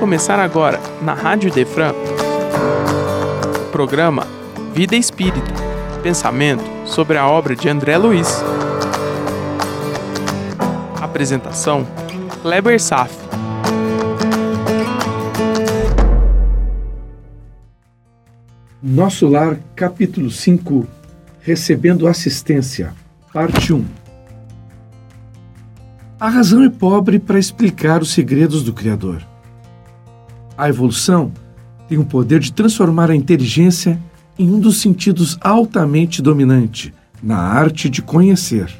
começar agora, na Rádio Defran, o programa Vida Espírita Pensamento sobre a obra de André Luiz. Apresentação: Kleber Saf. Nosso Lar, capítulo 5 Recebendo Assistência, parte 1 A razão é pobre para explicar os segredos do Criador. A evolução tem o poder de transformar a inteligência em um dos sentidos altamente dominante na arte de conhecer.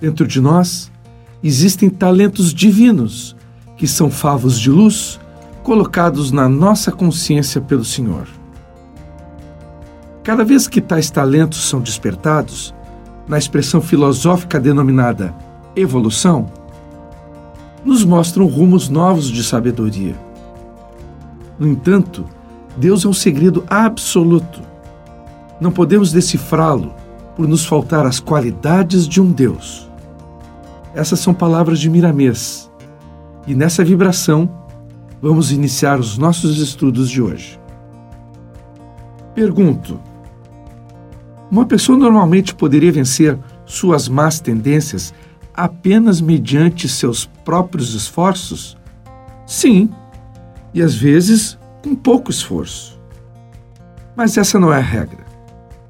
Dentro de nós existem talentos divinos que são favos de luz colocados na nossa consciência pelo Senhor. Cada vez que tais talentos são despertados, na expressão filosófica denominada evolução, nos mostram rumos novos de sabedoria. No entanto, Deus é um segredo absoluto. Não podemos decifrá-lo por nos faltar as qualidades de um Deus. Essas são palavras de Miramês. E nessa vibração, vamos iniciar os nossos estudos de hoje. Pergunto: uma pessoa normalmente poderia vencer suas más tendências apenas mediante seus próprios esforços? Sim, e às vezes com pouco esforço. Mas essa não é a regra,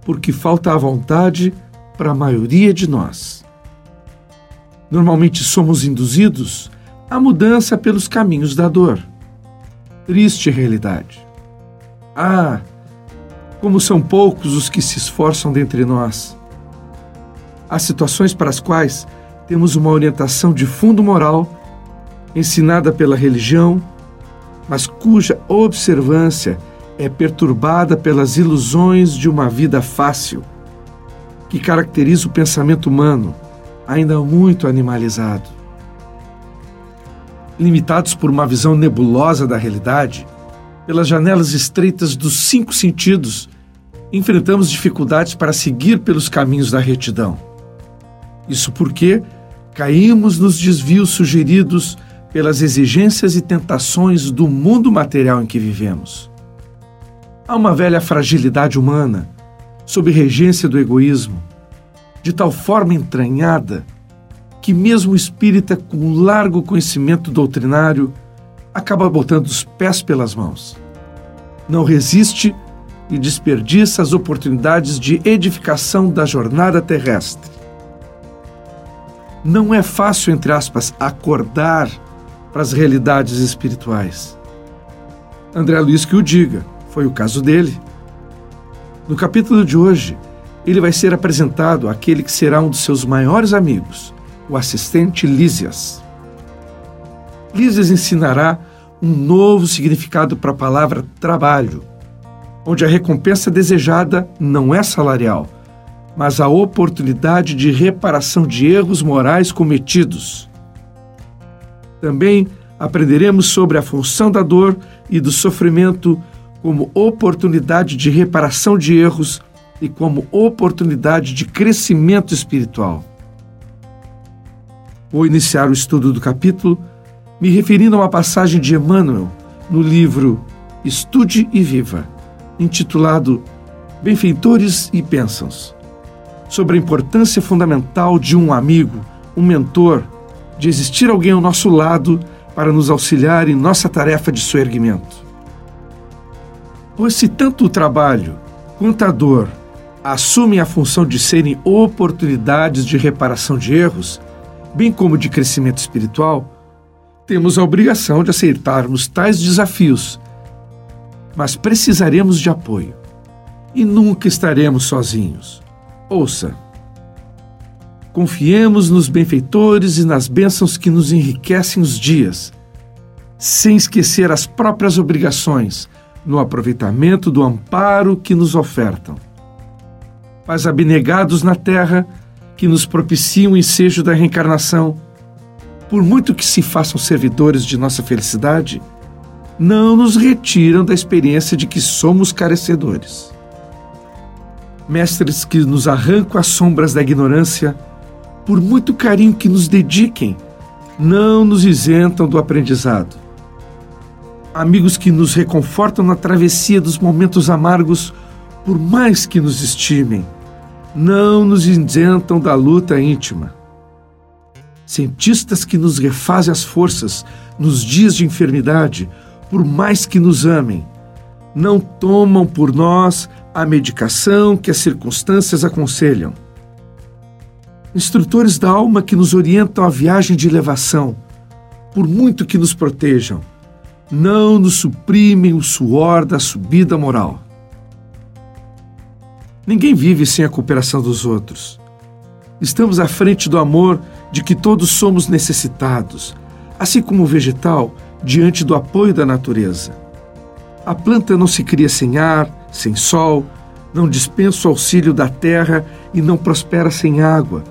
porque falta a vontade para a maioria de nós. Normalmente somos induzidos à mudança pelos caminhos da dor. Triste realidade. Ah, como são poucos os que se esforçam dentre nós. Há situações para as quais temos uma orientação de fundo moral, ensinada pela religião, mas cuja observância é perturbada pelas ilusões de uma vida fácil, que caracteriza o pensamento humano, ainda muito animalizado. Limitados por uma visão nebulosa da realidade, pelas janelas estreitas dos cinco sentidos, enfrentamos dificuldades para seguir pelos caminhos da retidão. Isso porque caímos nos desvios sugeridos pelas exigências e tentações do mundo material em que vivemos. Há uma velha fragilidade humana, sob regência do egoísmo, de tal forma entranhada que, mesmo o espírita com largo conhecimento doutrinário, acaba botando os pés pelas mãos. Não resiste e desperdiça as oportunidades de edificação da jornada terrestre. Não é fácil, entre aspas, acordar para as realidades espirituais. André Luiz que o diga, foi o caso dele. No capítulo de hoje, ele vai ser apresentado àquele que será um dos seus maiores amigos, o assistente Lísias. Lísias ensinará um novo significado para a palavra trabalho, onde a recompensa desejada não é salarial, mas a oportunidade de reparação de erros morais cometidos. Também aprenderemos sobre a função da dor e do sofrimento como oportunidade de reparação de erros e como oportunidade de crescimento espiritual. Vou iniciar o estudo do capítulo me referindo a uma passagem de Emmanuel no livro Estude e Viva, intitulado Benfeitores e Bênçãos, sobre a importância fundamental de um amigo, um mentor, de existir alguém ao nosso lado para nos auxiliar em nossa tarefa de soerguimento. Pois se tanto o trabalho quanto a dor assumem a função de serem oportunidades de reparação de erros, bem como de crescimento espiritual, temos a obrigação de aceitarmos tais desafios, mas precisaremos de apoio e nunca estaremos sozinhos. Ouça. Confiemos nos benfeitores e nas bênçãos que nos enriquecem os dias, sem esquecer as próprias obrigações no aproveitamento do amparo que nos ofertam. Mas abnegados na terra, que nos propiciam o ensejo da reencarnação, por muito que se façam servidores de nossa felicidade, não nos retiram da experiência de que somos carecedores. Mestres que nos arrancam as sombras da ignorância, por muito carinho que nos dediquem, não nos isentam do aprendizado. amigos que nos reconfortam na travessia dos momentos amargos, por mais que nos estimem, não nos isentam da luta íntima. Cientistas que nos refazem as forças nos dias de enfermidade, por mais que nos amem, não tomam por nós a medicação que as circunstâncias aconselham. Instrutores da alma que nos orientam à viagem de elevação, por muito que nos protejam, não nos suprimem o suor da subida moral. Ninguém vive sem a cooperação dos outros. Estamos à frente do amor de que todos somos necessitados, assim como o vegetal diante do apoio da natureza. A planta não se cria sem ar, sem sol, não dispensa o auxílio da terra e não prospera sem água,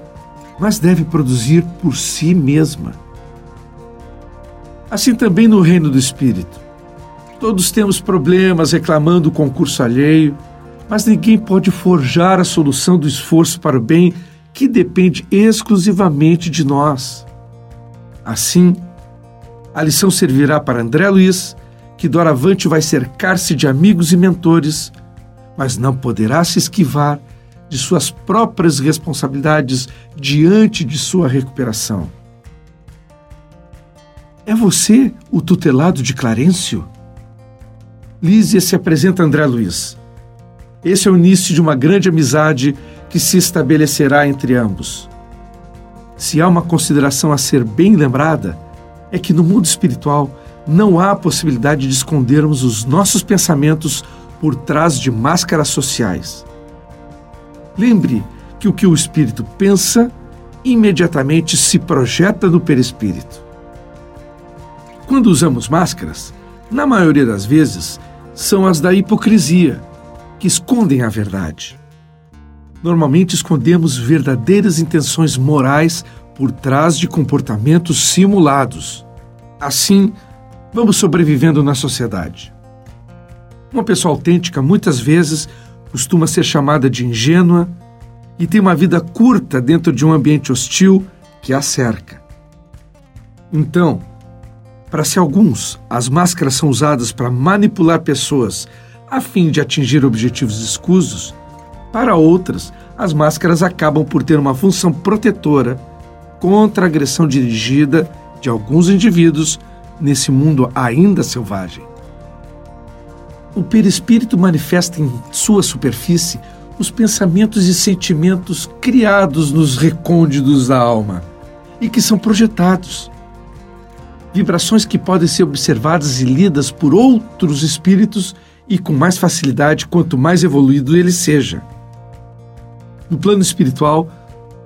mas deve produzir por si mesma. Assim também no reino do Espírito. Todos temos problemas reclamando o concurso alheio, mas ninguém pode forjar a solução do esforço para o bem que depende exclusivamente de nós. Assim, a lição servirá para André Luiz, que doravante vai cercar-se de amigos e mentores, mas não poderá se esquivar de suas próprias responsabilidades diante de sua recuperação. É você o tutelado de Clarencio? Lísia se apresenta a André Luiz. Esse é o início de uma grande amizade que se estabelecerá entre ambos. Se há uma consideração a ser bem lembrada, é que no mundo espiritual não há possibilidade de escondermos os nossos pensamentos por trás de máscaras sociais. Lembre que o que o espírito pensa imediatamente se projeta no perispírito. Quando usamos máscaras, na maioria das vezes, são as da hipocrisia, que escondem a verdade. Normalmente escondemos verdadeiras intenções morais por trás de comportamentos simulados. Assim, vamos sobrevivendo na sociedade. Uma pessoa autêntica muitas vezes costuma ser chamada de ingênua e tem uma vida curta dentro de um ambiente hostil que a cerca. Então, para se alguns as máscaras são usadas para manipular pessoas a fim de atingir objetivos escusos, para outras, as máscaras acabam por ter uma função protetora contra a agressão dirigida de alguns indivíduos nesse mundo ainda selvagem. O perispírito manifesta em sua superfície os pensamentos e sentimentos criados nos recônditos da alma e que são projetados. Vibrações que podem ser observadas e lidas por outros espíritos e com mais facilidade quanto mais evoluído ele seja. No plano espiritual,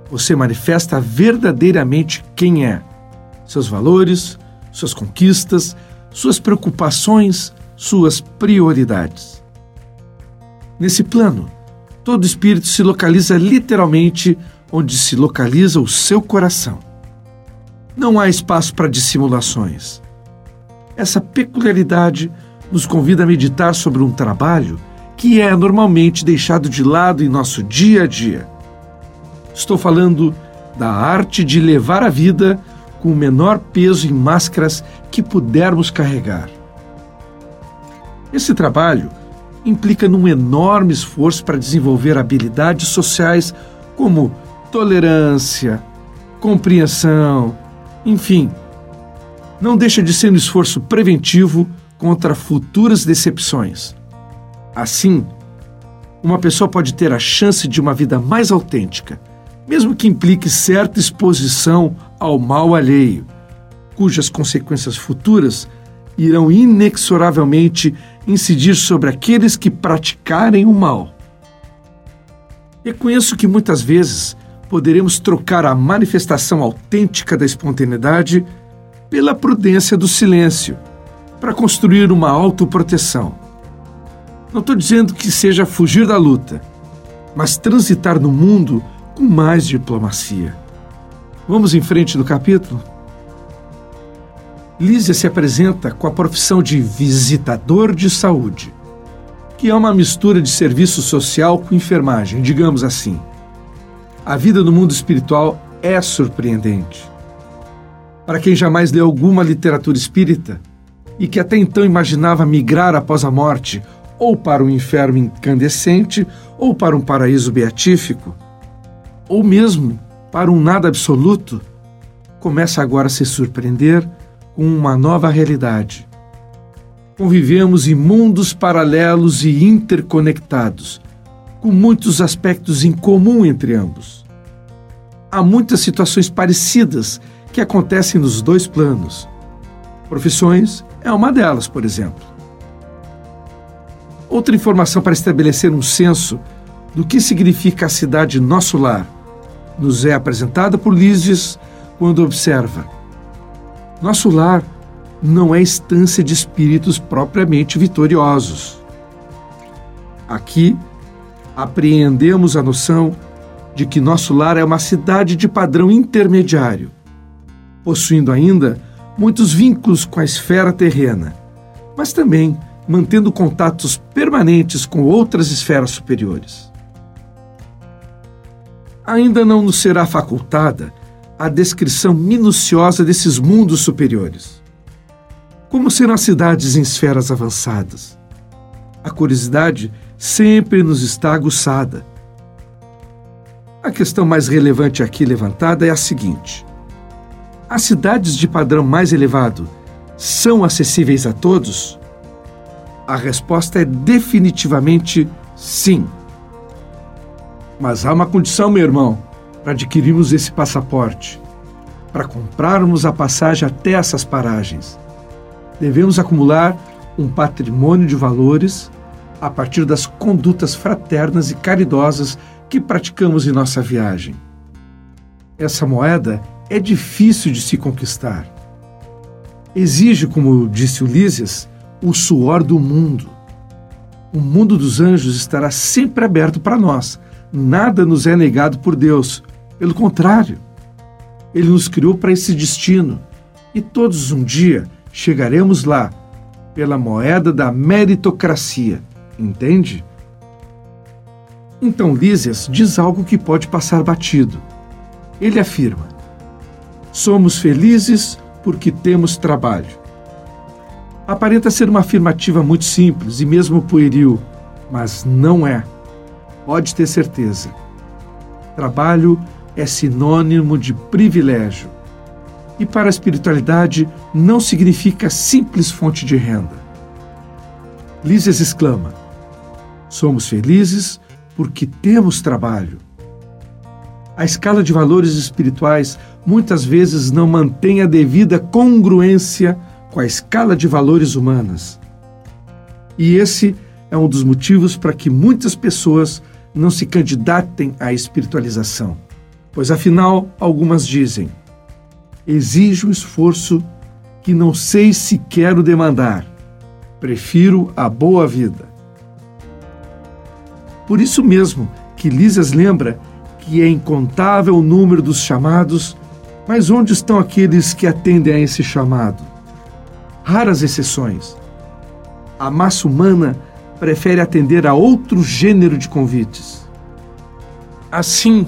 você manifesta verdadeiramente quem é, seus valores, suas conquistas, suas preocupações, suas prioridades. Nesse plano, todo espírito se localiza literalmente onde se localiza o seu coração. Não há espaço para dissimulações. Essa peculiaridade nos convida a meditar sobre um trabalho que é normalmente deixado de lado em nosso dia a dia. Estou falando da arte de levar a vida com o menor peso em máscaras que pudermos carregar. Esse trabalho implica num enorme esforço para desenvolver habilidades sociais como tolerância, compreensão, enfim. Não deixa de ser um esforço preventivo contra futuras decepções. Assim, uma pessoa pode ter a chance de uma vida mais autêntica, mesmo que implique certa exposição ao mal alheio, cujas consequências futuras irão inexoravelmente incidir sobre aqueles que praticarem o mal. Reconheço que muitas vezes poderemos trocar a manifestação autêntica da espontaneidade pela prudência do silêncio para construir uma autoproteção. Não estou dizendo que seja fugir da luta, mas transitar no mundo com mais diplomacia. Vamos em frente do capítulo? Lísia se apresenta com a profissão de visitador de saúde, que é uma mistura de serviço social com enfermagem, digamos assim. A vida no mundo espiritual é surpreendente. Para quem jamais leu alguma literatura espírita, e que até então imaginava migrar após a morte, ou para um inferno incandescente, ou para um paraíso beatífico, ou mesmo para um nada absoluto, começa agora a se surpreender com uma nova realidade. Convivemos em mundos paralelos e interconectados, com muitos aspectos em comum entre ambos. Há muitas situações parecidas que acontecem nos dois planos. Profissões é uma delas, por exemplo. Outra informação para estabelecer um senso do que significa a cidade nosso lar nos é apresentada por Lísias quando observa: Nosso lar não é estância de espíritos propriamente vitoriosos. Aqui apreendemos a noção de que nosso lar é uma cidade de padrão intermediário, possuindo ainda muitos vínculos com a esfera terrena, mas também mantendo contatos permanentes com outras esferas superiores. Ainda não nos será facultada a descrição minuciosa desses mundos superiores. Como serão as cidades em esferas avançadas? A curiosidade sempre nos está aguçada. A questão mais relevante aqui levantada é a seguinte: as cidades de padrão mais elevado são acessíveis a todos? A resposta é definitivamente sim. Mas há uma condição, meu irmão, para adquirirmos esse passaporte, para comprarmos a passagem até essas paragens. Devemos acumular um patrimônio de valores a partir das condutas fraternas e caridosas que praticamos em nossa viagem. Essa moeda é difícil de se conquistar. Exige, como disse Ulisses, o suor do mundo. O mundo dos anjos estará sempre aberto para nós. Nada nos é negado por Deus. Pelo contrário, Ele nos criou para esse destino e todos um dia chegaremos lá pela moeda da meritocracia. Entende? Então Lísias diz algo que pode passar batido. Ele afirma: Somos felizes porque temos trabalho. Aparenta ser uma afirmativa muito simples e mesmo pueril, mas não é. Pode ter certeza. Trabalho é sinônimo de privilégio. E para a espiritualidade não significa simples fonte de renda. Lísias exclama: Somos felizes porque temos trabalho. A escala de valores espirituais muitas vezes não mantém a devida congruência com a escala de valores humanas. E esse é um dos motivos para que muitas pessoas não se candidatem à espiritualização. Pois afinal, algumas dizem: exige um esforço que não sei se quero demandar. Prefiro a boa vida. Por isso mesmo que Lisas lembra que é incontável o número dos chamados, mas onde estão aqueles que atendem a esse chamado? Raras exceções. A massa humana prefere atender a outro gênero de convites. Assim,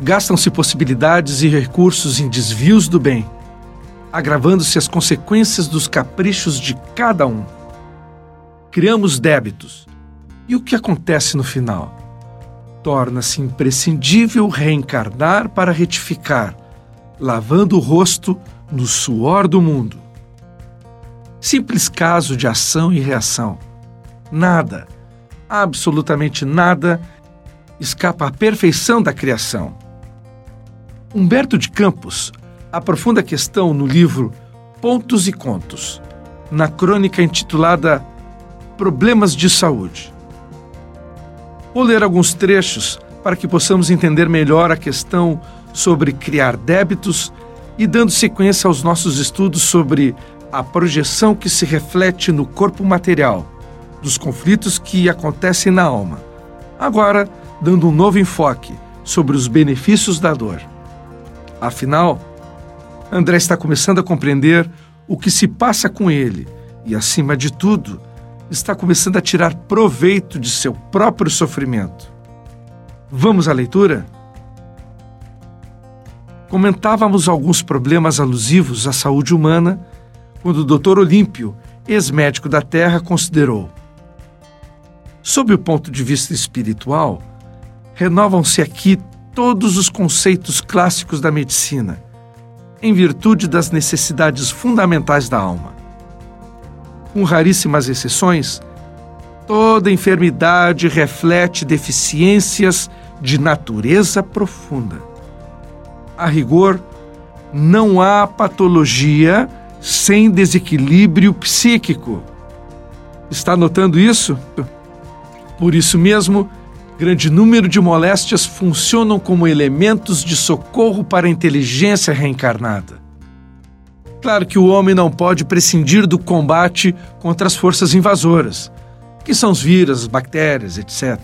gastam-se possibilidades e recursos em desvios do bem, agravando-se as consequências dos caprichos de cada um. Criamos débitos. E o que acontece no final? Torna-se imprescindível reencarnar para retificar, lavando o rosto no suor do mundo. Simples caso de ação e reação. Nada, absolutamente nada, escapa à perfeição da criação. Humberto de Campos aprofunda a questão no livro Pontos e Contos, na crônica intitulada Problemas de Saúde. Vou ler alguns trechos para que possamos entender melhor a questão sobre criar débitos e dando sequência aos nossos estudos sobre a projeção que se reflete no corpo material, dos conflitos que acontecem na alma. Agora, dando um novo enfoque sobre os benefícios da dor. Afinal, André está começando a compreender o que se passa com ele e, acima de tudo, está começando a tirar proveito de seu próprio sofrimento. Vamos à leitura? Comentávamos alguns problemas alusivos à saúde humana quando o Dr. Olímpio ex-médico da Terra, considerou: Sob o ponto de vista espiritual, renovam-se aqui todos os conceitos clássicos da medicina, em virtude das necessidades fundamentais da alma. Com raríssimas exceções, toda enfermidade reflete deficiências de natureza profunda. A rigor, não há patologia sem desequilíbrio psíquico. Está notando isso? Por isso mesmo, grande número de moléstias funcionam como elementos de socorro para a inteligência reencarnada. Claro que o homem não pode prescindir do combate contra as forças invasoras, que são os vírus, as bactérias, etc.,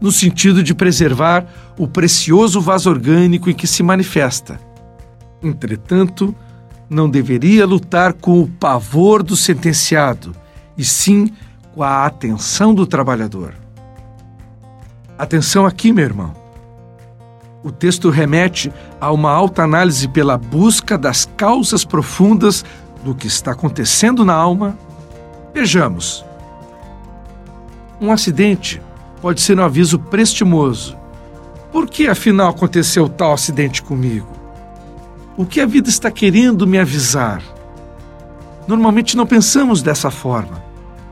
no sentido de preservar o precioso vaso orgânico em que se manifesta. Entretanto, não deveria lutar com o pavor do sentenciado, e sim a atenção do trabalhador. Atenção aqui, meu irmão. O texto remete a uma alta análise pela busca das causas profundas do que está acontecendo na alma. Vejamos. Um acidente pode ser um aviso prestimoso. Por que afinal aconteceu tal acidente comigo? O que a vida está querendo me avisar? Normalmente não pensamos dessa forma.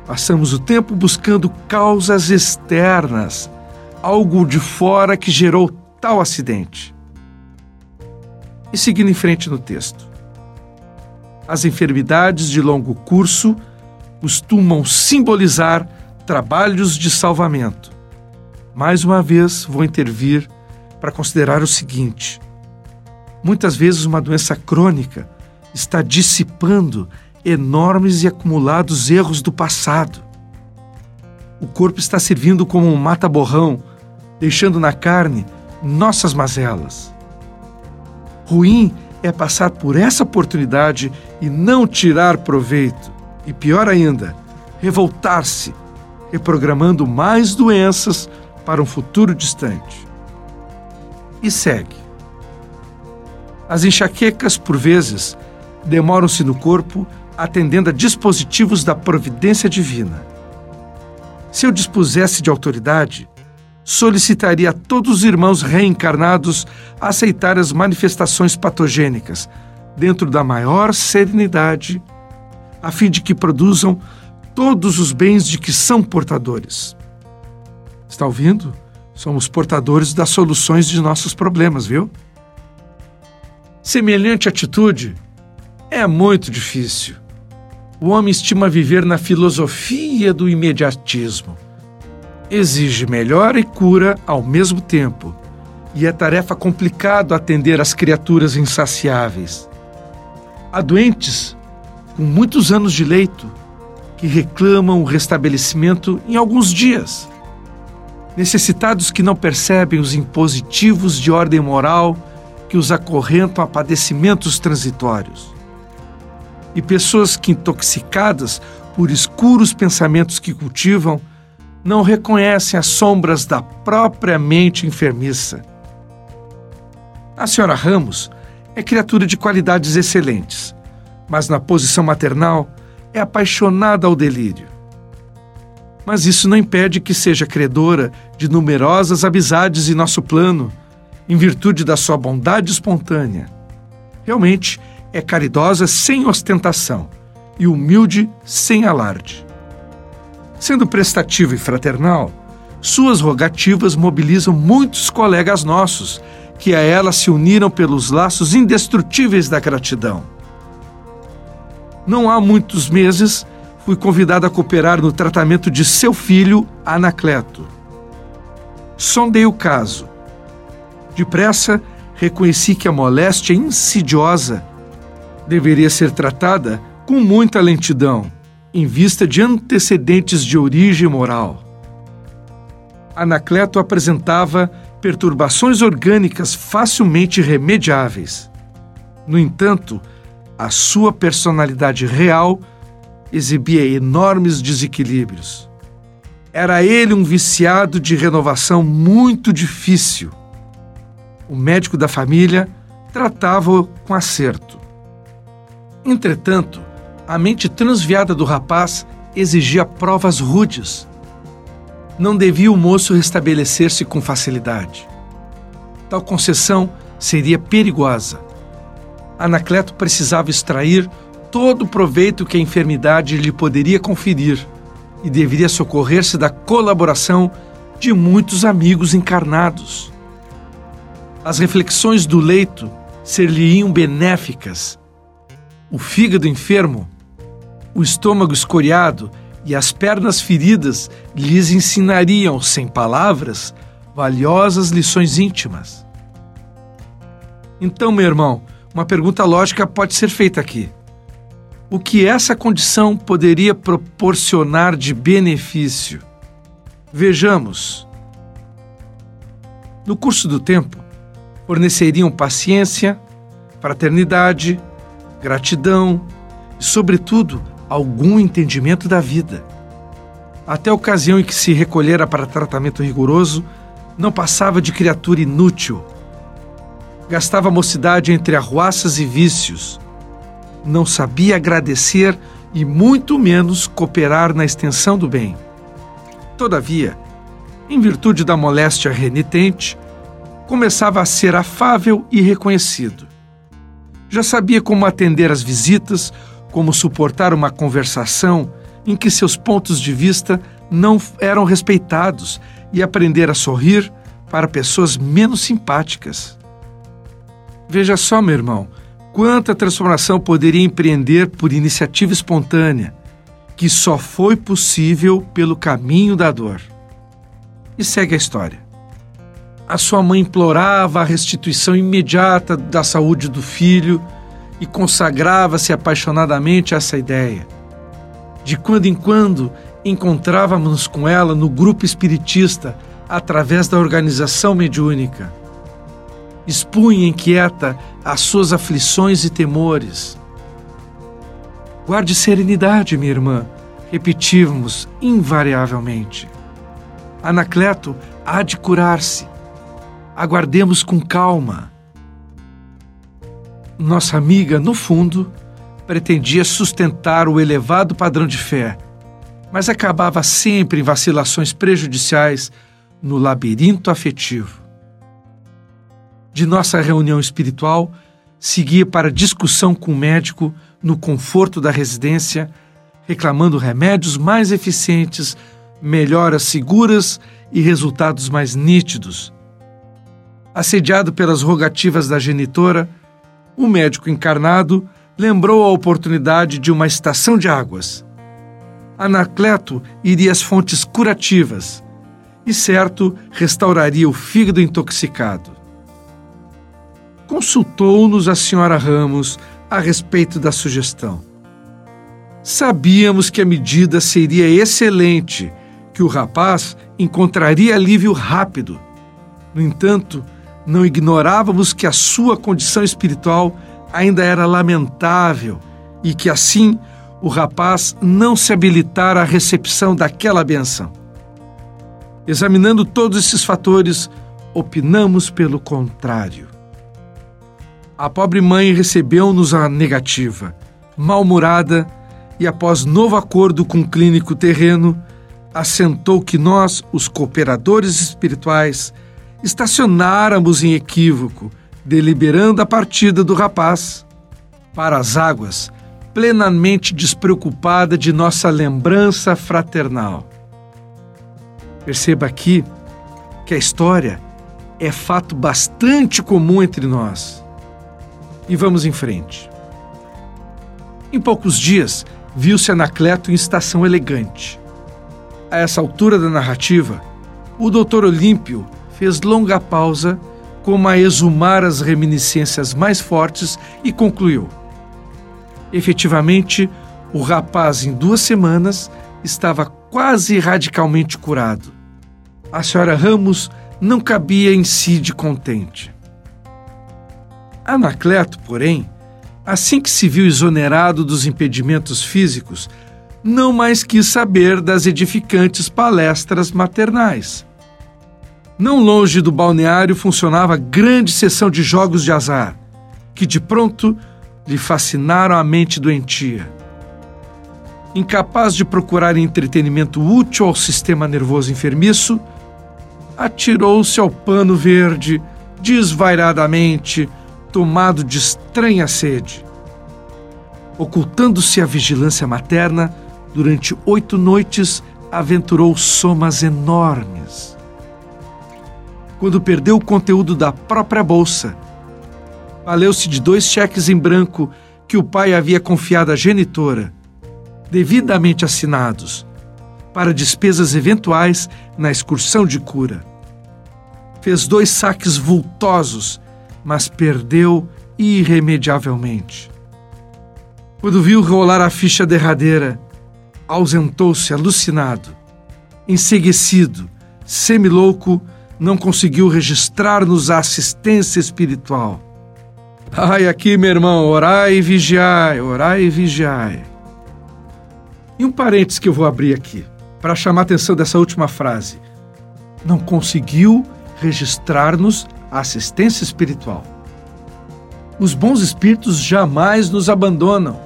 Passamos o tempo buscando causas externas, algo de fora que gerou tal acidente. E seguindo em frente no texto. As enfermidades de longo curso costumam simbolizar trabalhos de salvamento. Mais uma vez vou intervir para considerar o seguinte: Muitas vezes, uma doença crônica está dissipando enormes e acumulados erros do passado. O corpo está servindo como um mata-borrão, deixando na carne nossas mazelas. Ruim é passar por essa oportunidade e não tirar proveito. E pior ainda, revoltar-se, reprogramando mais doenças para um futuro distante. E segue. As enxaquecas, por vezes, demoram-se no corpo atendendo a dispositivos da providência divina. Se eu dispusesse de autoridade, solicitaria a todos os irmãos reencarnados aceitar as manifestações patogênicas dentro da maior serenidade, a fim de que produzam todos os bens de que são portadores. Está ouvindo? Somos portadores das soluções de nossos problemas, viu? Semelhante atitude é muito difícil. O homem estima viver na filosofia do imediatismo. Exige melhora e cura ao mesmo tempo, e é tarefa complicada atender às criaturas insaciáveis. Há doentes com muitos anos de leito que reclamam o restabelecimento em alguns dias. Necessitados que não percebem os impositivos de ordem moral que os acorrentam a padecimentos transitórios. E pessoas que, intoxicadas por escuros pensamentos que cultivam, não reconhecem as sombras da própria mente enfermiça. A senhora Ramos é criatura de qualidades excelentes, mas na posição maternal é apaixonada ao delírio. Mas isso não impede que seja credora de numerosas amizades em nosso plano em virtude da sua bondade espontânea. Realmente é caridosa sem ostentação e humilde sem alarde. Sendo prestativa e fraternal, suas rogativas mobilizam muitos colegas nossos que a ela se uniram pelos laços indestrutíveis da gratidão. Não há muitos meses fui convidado a cooperar no tratamento de seu filho, Anacleto. Sondei o caso Depressa, reconheci que a moléstia insidiosa deveria ser tratada com muita lentidão, em vista de antecedentes de origem moral. Anacleto apresentava perturbações orgânicas facilmente remediáveis. No entanto, a sua personalidade real exibia enormes desequilíbrios. Era ele um viciado de renovação muito difícil o médico da família tratava-o com acerto. Entretanto, A mente transviada do rapaz exigia provas rudes. Não devia o moço restabelecer-se com facilidade. Tal concessão seria perigosa. Anacleto precisava extrair todo o proveito que a enfermidade lhe poderia conferir e deveria socorrer-se da colaboração de muitos amigos encarnados. As reflexões do leito ser-lhe-iam benéficas. O fígado enfermo, o estômago escoriado e as pernas feridas lhes ensinariam, sem palavras, valiosas lições íntimas. Então, meu irmão, uma pergunta lógica pode ser feita aqui. O que essa condição poderia proporcionar de benefício? Vejamos. No curso do tempo, forneceriam paciência, fraternidade, gratidão e, sobretudo, algum entendimento da vida. Até a ocasião em que se recolhera para tratamento rigoroso, não passava de criatura inútil. Gastava a mocidade entre arruaças e vícios. Não sabia agradecer e muito menos cooperar na extensão do bem. Todavia, em virtude da moléstia renitente, começava a ser afável e reconhecido. Já sabia como atender às visitas, como suportar uma conversação em que seus pontos de vista não eram respeitados e aprender a sorrir para pessoas menos simpáticas. Veja só, meu irmão, quanta transformação poderia empreender por iniciativa espontânea, que só foi possível pelo caminho da dor. E segue a história. A sua mãe implorava a restituição imediata da saúde do filho e consagrava-se apaixonadamente a essa ideia. De quando em quando encontrávamos com ela no grupo espiritista através da organização mediúnica. Expunha inquieta as suas aflições e temores. Guarde serenidade, minha irmã, repetimos invariavelmente. Anacleto há de curar-se aguardemos com calma. Nossa amiga, no fundo, pretendia sustentar o elevado padrão de fé, mas acabava sempre em vacilações prejudiciais no labirinto afetivo. De nossa reunião espiritual, seguia para discussão com o médico no conforto da residência, reclamando remédios mais eficientes, melhoras seguras e resultados mais nítidos assediado pelas rogativas da genitora, o médico encarnado lembrou a oportunidade de uma estação de águas. Anacleto iria às fontes curativas e, certo, restauraria o fígado intoxicado. Consultou-nos a senhora Ramos a respeito da sugestão. Sabíamos que a medida seria excelente, que o rapaz encontraria alívio rápido. No entanto, não ignorávamos que a sua condição espiritual ainda era lamentável e que assim o rapaz não se habilitara à recepção daquela benção. Examinando todos esses fatores, opinamos pelo contrário. A pobre mãe recebeu-nos a negativa, mal-humorada, e após novo acordo com o clínico terreno, assentou que nós, os cooperadores espirituais, estacionáramos em equívoco, deliberando a partida do rapaz para as águas, plenamente despreocupada de nossa lembrança fraternal. Perceba aqui que a história é fato bastante comum entre nós. E vamos em frente. Em poucos dias, viu-se Anacleto em estação elegante. A essa altura da narrativa, o doutor Olímpio fez longa pausa, como a exumar as reminiscências mais fortes, e concluiu: Efetivamente, o rapaz, em duas semanas, estava quase radicalmente curado. A senhora Ramos não cabia em si de contente. Anacleto, porém, assim que se viu exonerado dos impedimentos físicos, não mais quis saber das edificantes palestras maternais. Não longe do balneário funcionava grande sessão de jogos de azar, que de pronto lhe fascinaram a mente doentia. incapaz de procurar entretenimento útil ao sistema nervoso enfermiço, atirou-se ao pano verde, desvairadamente, tomado de estranha sede. Ocultando-se à vigilância materna, durante oito noites aventurou somas enormes. Quando perdeu o conteúdo da própria bolsa, valeu-se de dois cheques em branco que o pai havia confiado à genitora, devidamente assinados, para despesas eventuais na excursão de cura. Fez dois saques vultosos, mas perdeu irremediavelmente. Quando viu rolar a ficha derradeira, ausentou-se alucinado, enseguecido, semilouco, não conseguiu registrar-nos a assistência espiritual. Ai, aqui, meu irmão, orai e vigiai, orai e vigiai. E um parênteses que eu vou abrir aqui, para chamar a atenção dessa última frase. Não conseguiu registrar-nos a assistência espiritual. Os bons espíritos jamais nos abandonam.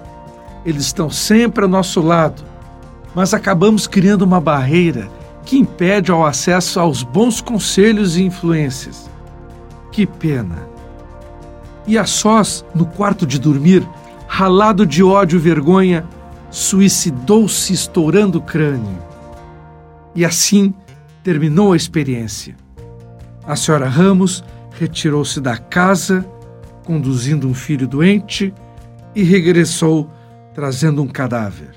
Eles estão sempre ao nosso lado. Mas acabamos criando uma barreira que impede o acesso aos bons conselhos e influências. Que pena! E a sós, no quarto de dormir, ralado de ódio e vergonha, suicidou-se estourando o crânio. E assim terminou a experiência. A senhora Ramos retirou-se da casa, conduzindo um filho doente, e regressou trazendo um cadáver.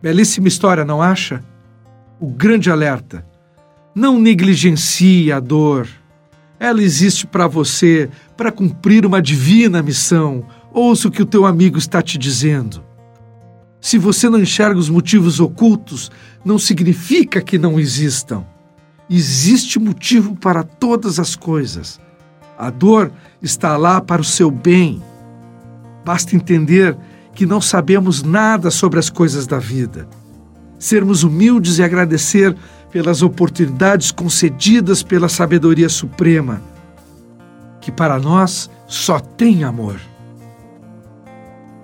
Belíssima história, não acha? O grande alerta. Não negligencie a dor. Ela existe para você, para cumprir uma divina missão. Ouça o que o teu amigo está te dizendo. Se você não enxerga os motivos ocultos, não significa que não existam. Existe motivo para todas as coisas. A dor está lá para o seu bem. Basta entender que não sabemos nada sobre as coisas da vida. Sermos humildes e agradecer pelas oportunidades concedidas pela sabedoria suprema, que para nós só tem amor.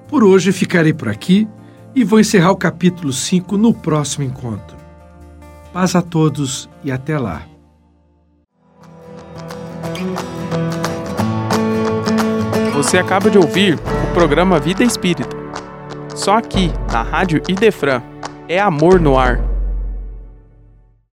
Por hoje ficarei por aqui e vou encerrar o capítulo 5 no próximo encontro. Paz a todos e até lá. Você acaba de ouvir o programa Vida Espírita. Só aqui, na Rádio Idefran, é amor no ar.